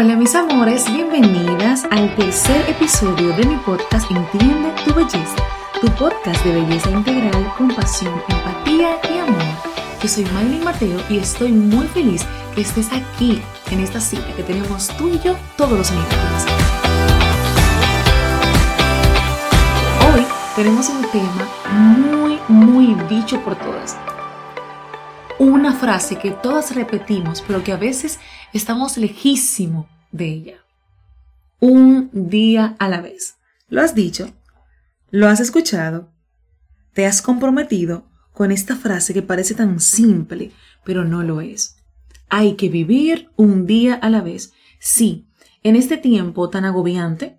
Hola mis amores, bienvenidas al tercer episodio de mi podcast Entiende tu belleza, tu podcast de belleza integral con pasión, empatía y amor. Yo soy Maylin Mateo y estoy muy feliz que estés aquí en esta cita que tenemos tú y yo todos los miércoles. Hoy tenemos un tema muy, muy dicho por todas. Una frase que todas repetimos, pero que a veces estamos lejísimo de ella. Un día a la vez. ¿Lo has dicho? ¿Lo has escuchado? ¿Te has comprometido con esta frase que parece tan simple, pero no lo es? Hay que vivir un día a la vez. Sí, en este tiempo tan agobiante,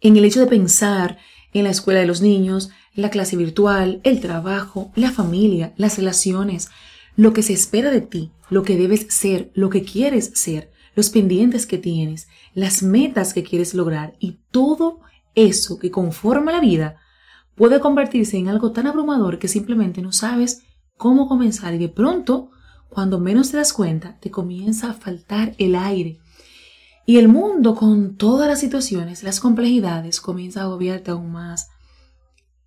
en el hecho de pensar en la escuela de los niños, la clase virtual, el trabajo, la familia, las relaciones, lo que se espera de ti, lo que debes ser, lo que quieres ser, los pendientes que tienes, las metas que quieres lograr y todo eso que conforma la vida puede convertirse en algo tan abrumador que simplemente no sabes cómo comenzar y de pronto, cuando menos te das cuenta, te comienza a faltar el aire. Y el mundo con todas las situaciones, las complejidades, comienza a agobiarte aún más.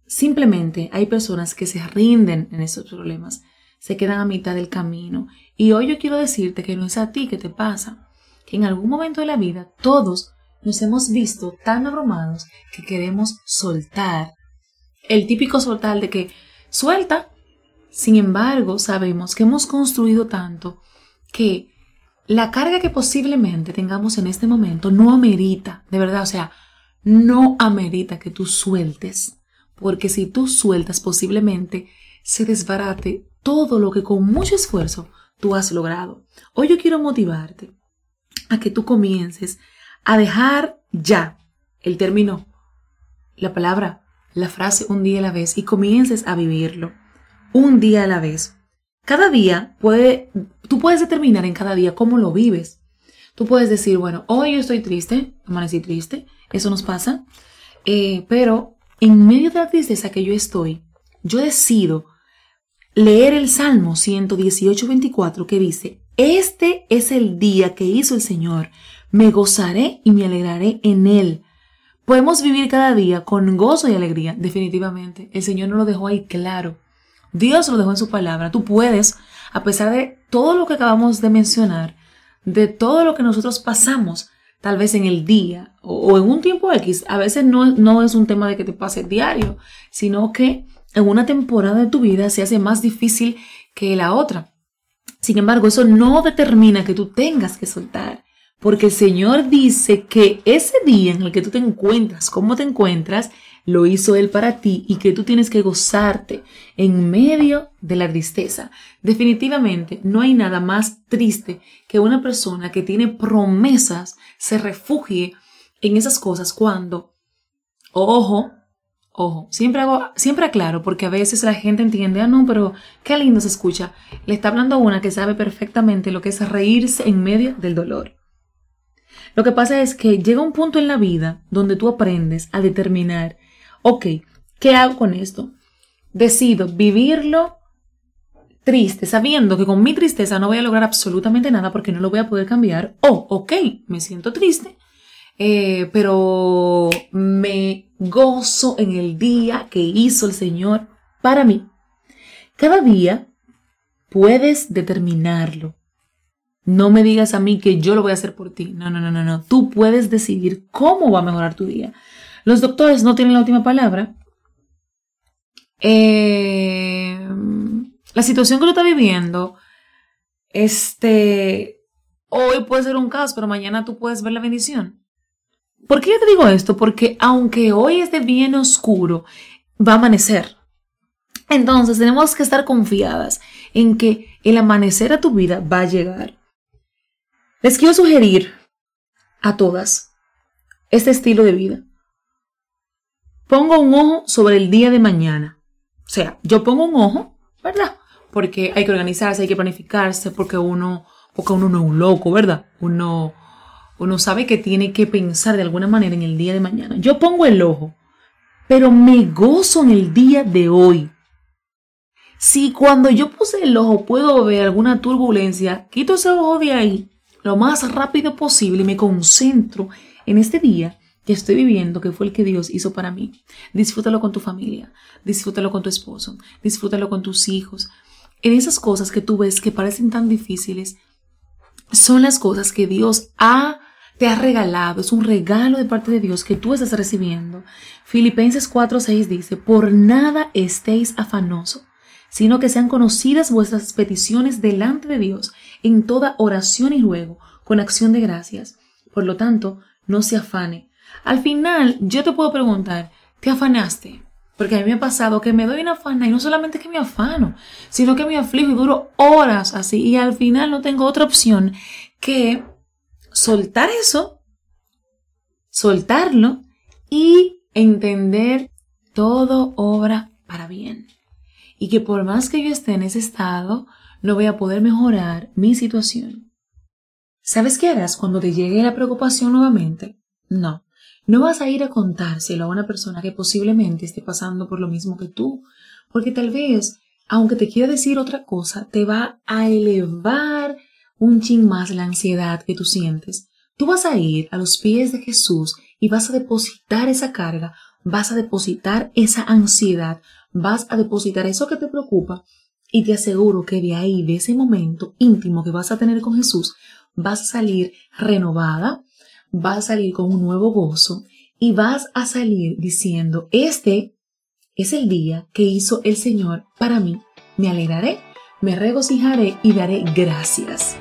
Simplemente hay personas que se rinden en esos problemas se quedan a mitad del camino. Y hoy yo quiero decirte que no es a ti que te pasa, que en algún momento de la vida todos nos hemos visto tan abrumados que queremos soltar. El típico soltar de que suelta. Sin embargo, sabemos que hemos construido tanto que la carga que posiblemente tengamos en este momento no amerita, de verdad, o sea, no amerita que tú sueltes, porque si tú sueltas posiblemente se desbarate todo lo que con mucho esfuerzo tú has logrado. Hoy yo quiero motivarte a que tú comiences a dejar ya el término, la palabra, la frase un día a la vez y comiences a vivirlo un día a la vez. Cada día puede, tú puedes determinar en cada día cómo lo vives. Tú puedes decir, bueno, hoy yo estoy triste, amanecí triste, eso nos pasa, eh, pero en medio de la tristeza que yo estoy, yo decido leer el Salmo 118, 24 que dice, Este es el día que hizo el Señor, me gozaré y me alegraré en él. Podemos vivir cada día con gozo y alegría, definitivamente. El Señor nos lo dejó ahí claro. Dios lo dejó en su palabra. Tú puedes, a pesar de todo lo que acabamos de mencionar, de todo lo que nosotros pasamos, tal vez en el día o, en un tiempo X, a veces no, no es un tema de que te pase diario, sino que en una temporada de tu vida se hace más difícil que la otra. Sin embargo, eso no determina que tú tengas que soltar, porque el Señor dice que ese día en el que tú te encuentras, cómo te encuentras, lo hizo Él para ti y que tú tienes que gozarte en medio de la tristeza. Definitivamente no hay nada más triste que una persona que tiene promesas se refugie en esas cosas cuando, ojo, Ojo, siempre hago, siempre aclaro, porque a veces la gente entiende, ah, no, pero qué lindo se escucha. Le está hablando una que sabe perfectamente lo que es reírse en medio del dolor. Lo que pasa es que llega un punto en la vida donde tú aprendes a determinar, ok, ¿qué hago con esto? Decido vivirlo triste, sabiendo que con mi tristeza no voy a lograr absolutamente nada porque no lo voy a poder cambiar. O, ok, me siento triste, eh, pero me gozo en el día que hizo el Señor para mí. Cada día puedes determinarlo. No me digas a mí que yo lo voy a hacer por ti. No, no, no, no, no. Tú puedes decidir cómo va a mejorar tu día. Los doctores no tienen la última palabra. Eh, la situación que tú estás viviendo, este, hoy puede ser un caos, pero mañana tú puedes ver la bendición. ¿Por qué yo te digo esto? Porque aunque hoy esté bien oscuro, va a amanecer. Entonces tenemos que estar confiadas en que el amanecer a tu vida va a llegar. Les quiero sugerir a todas este estilo de vida. Pongo un ojo sobre el día de mañana. O sea, yo pongo un ojo, ¿verdad? Porque hay que organizarse, hay que planificarse, porque uno, porque uno no es un loco, ¿verdad? Uno uno sabe que tiene que pensar de alguna manera en el día de mañana. Yo pongo el ojo, pero me gozo en el día de hoy. Si cuando yo puse el ojo puedo ver alguna turbulencia, quito ese ojo de ahí, lo más rápido posible y me concentro en este día que estoy viviendo, que fue el que Dios hizo para mí. Disfrútalo con tu familia, disfrútalo con tu esposo, disfrútalo con tus hijos. En esas cosas que tú ves que parecen tan difíciles, son las cosas que Dios ha te ha regalado, es un regalo de parte de Dios que tú estás recibiendo. Filipenses 4:6 dice, por nada estéis afanoso, sino que sean conocidas vuestras peticiones delante de Dios en toda oración y ruego, con acción de gracias. Por lo tanto, no se afane. Al final, yo te puedo preguntar, ¿te afanaste? Porque a mí me ha pasado que me doy una afana y no solamente que me afano, sino que me aflijo y duro horas así y al final no tengo otra opción que soltar eso, soltarlo y entender todo obra para bien. Y que por más que yo esté en ese estado, no voy a poder mejorar mi situación. ¿Sabes qué harás cuando te llegue la preocupación nuevamente? No, no vas a ir a contárselo a una persona que posiblemente esté pasando por lo mismo que tú, porque tal vez, aunque te quiera decir otra cosa, te va a elevar un chin más la ansiedad que tú sientes. Tú vas a ir a los pies de Jesús y vas a depositar esa carga, vas a depositar esa ansiedad, vas a depositar eso que te preocupa y te aseguro que de ahí, de ese momento íntimo que vas a tener con Jesús, vas a salir renovada, vas a salir con un nuevo gozo y vas a salir diciendo, este es el día que hizo el Señor para mí. Me alegraré, me regocijaré y daré gracias.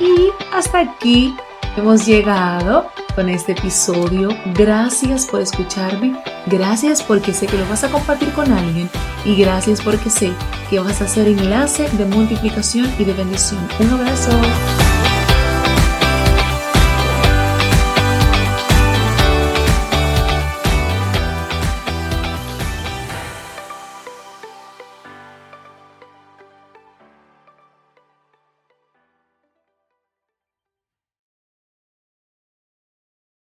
Y hasta aquí hemos llegado con este episodio. Gracias por escucharme. Gracias porque sé que lo vas a compartir con alguien. Y gracias porque sé que vas a hacer enlace de multiplicación y de bendición. Un abrazo.